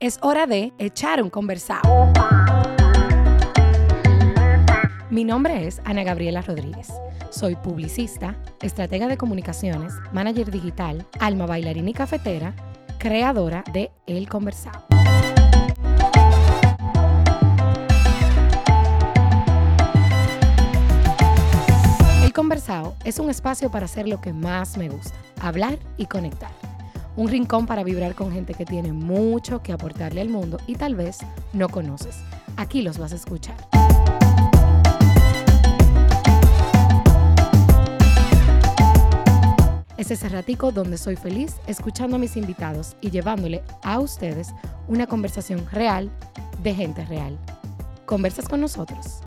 Es hora de echar un conversado. Mi nombre es Ana Gabriela Rodríguez. Soy publicista, estratega de comunicaciones, manager digital, alma bailarina y cafetera, creadora de El Conversado. El Conversado es un espacio para hacer lo que más me gusta, hablar y conectar. Un rincón para vibrar con gente que tiene mucho que aportarle al mundo y tal vez no conoces. Aquí los vas a escuchar. Es ese ratico donde soy feliz escuchando a mis invitados y llevándole a ustedes una conversación real de gente real. ¿Conversas con nosotros?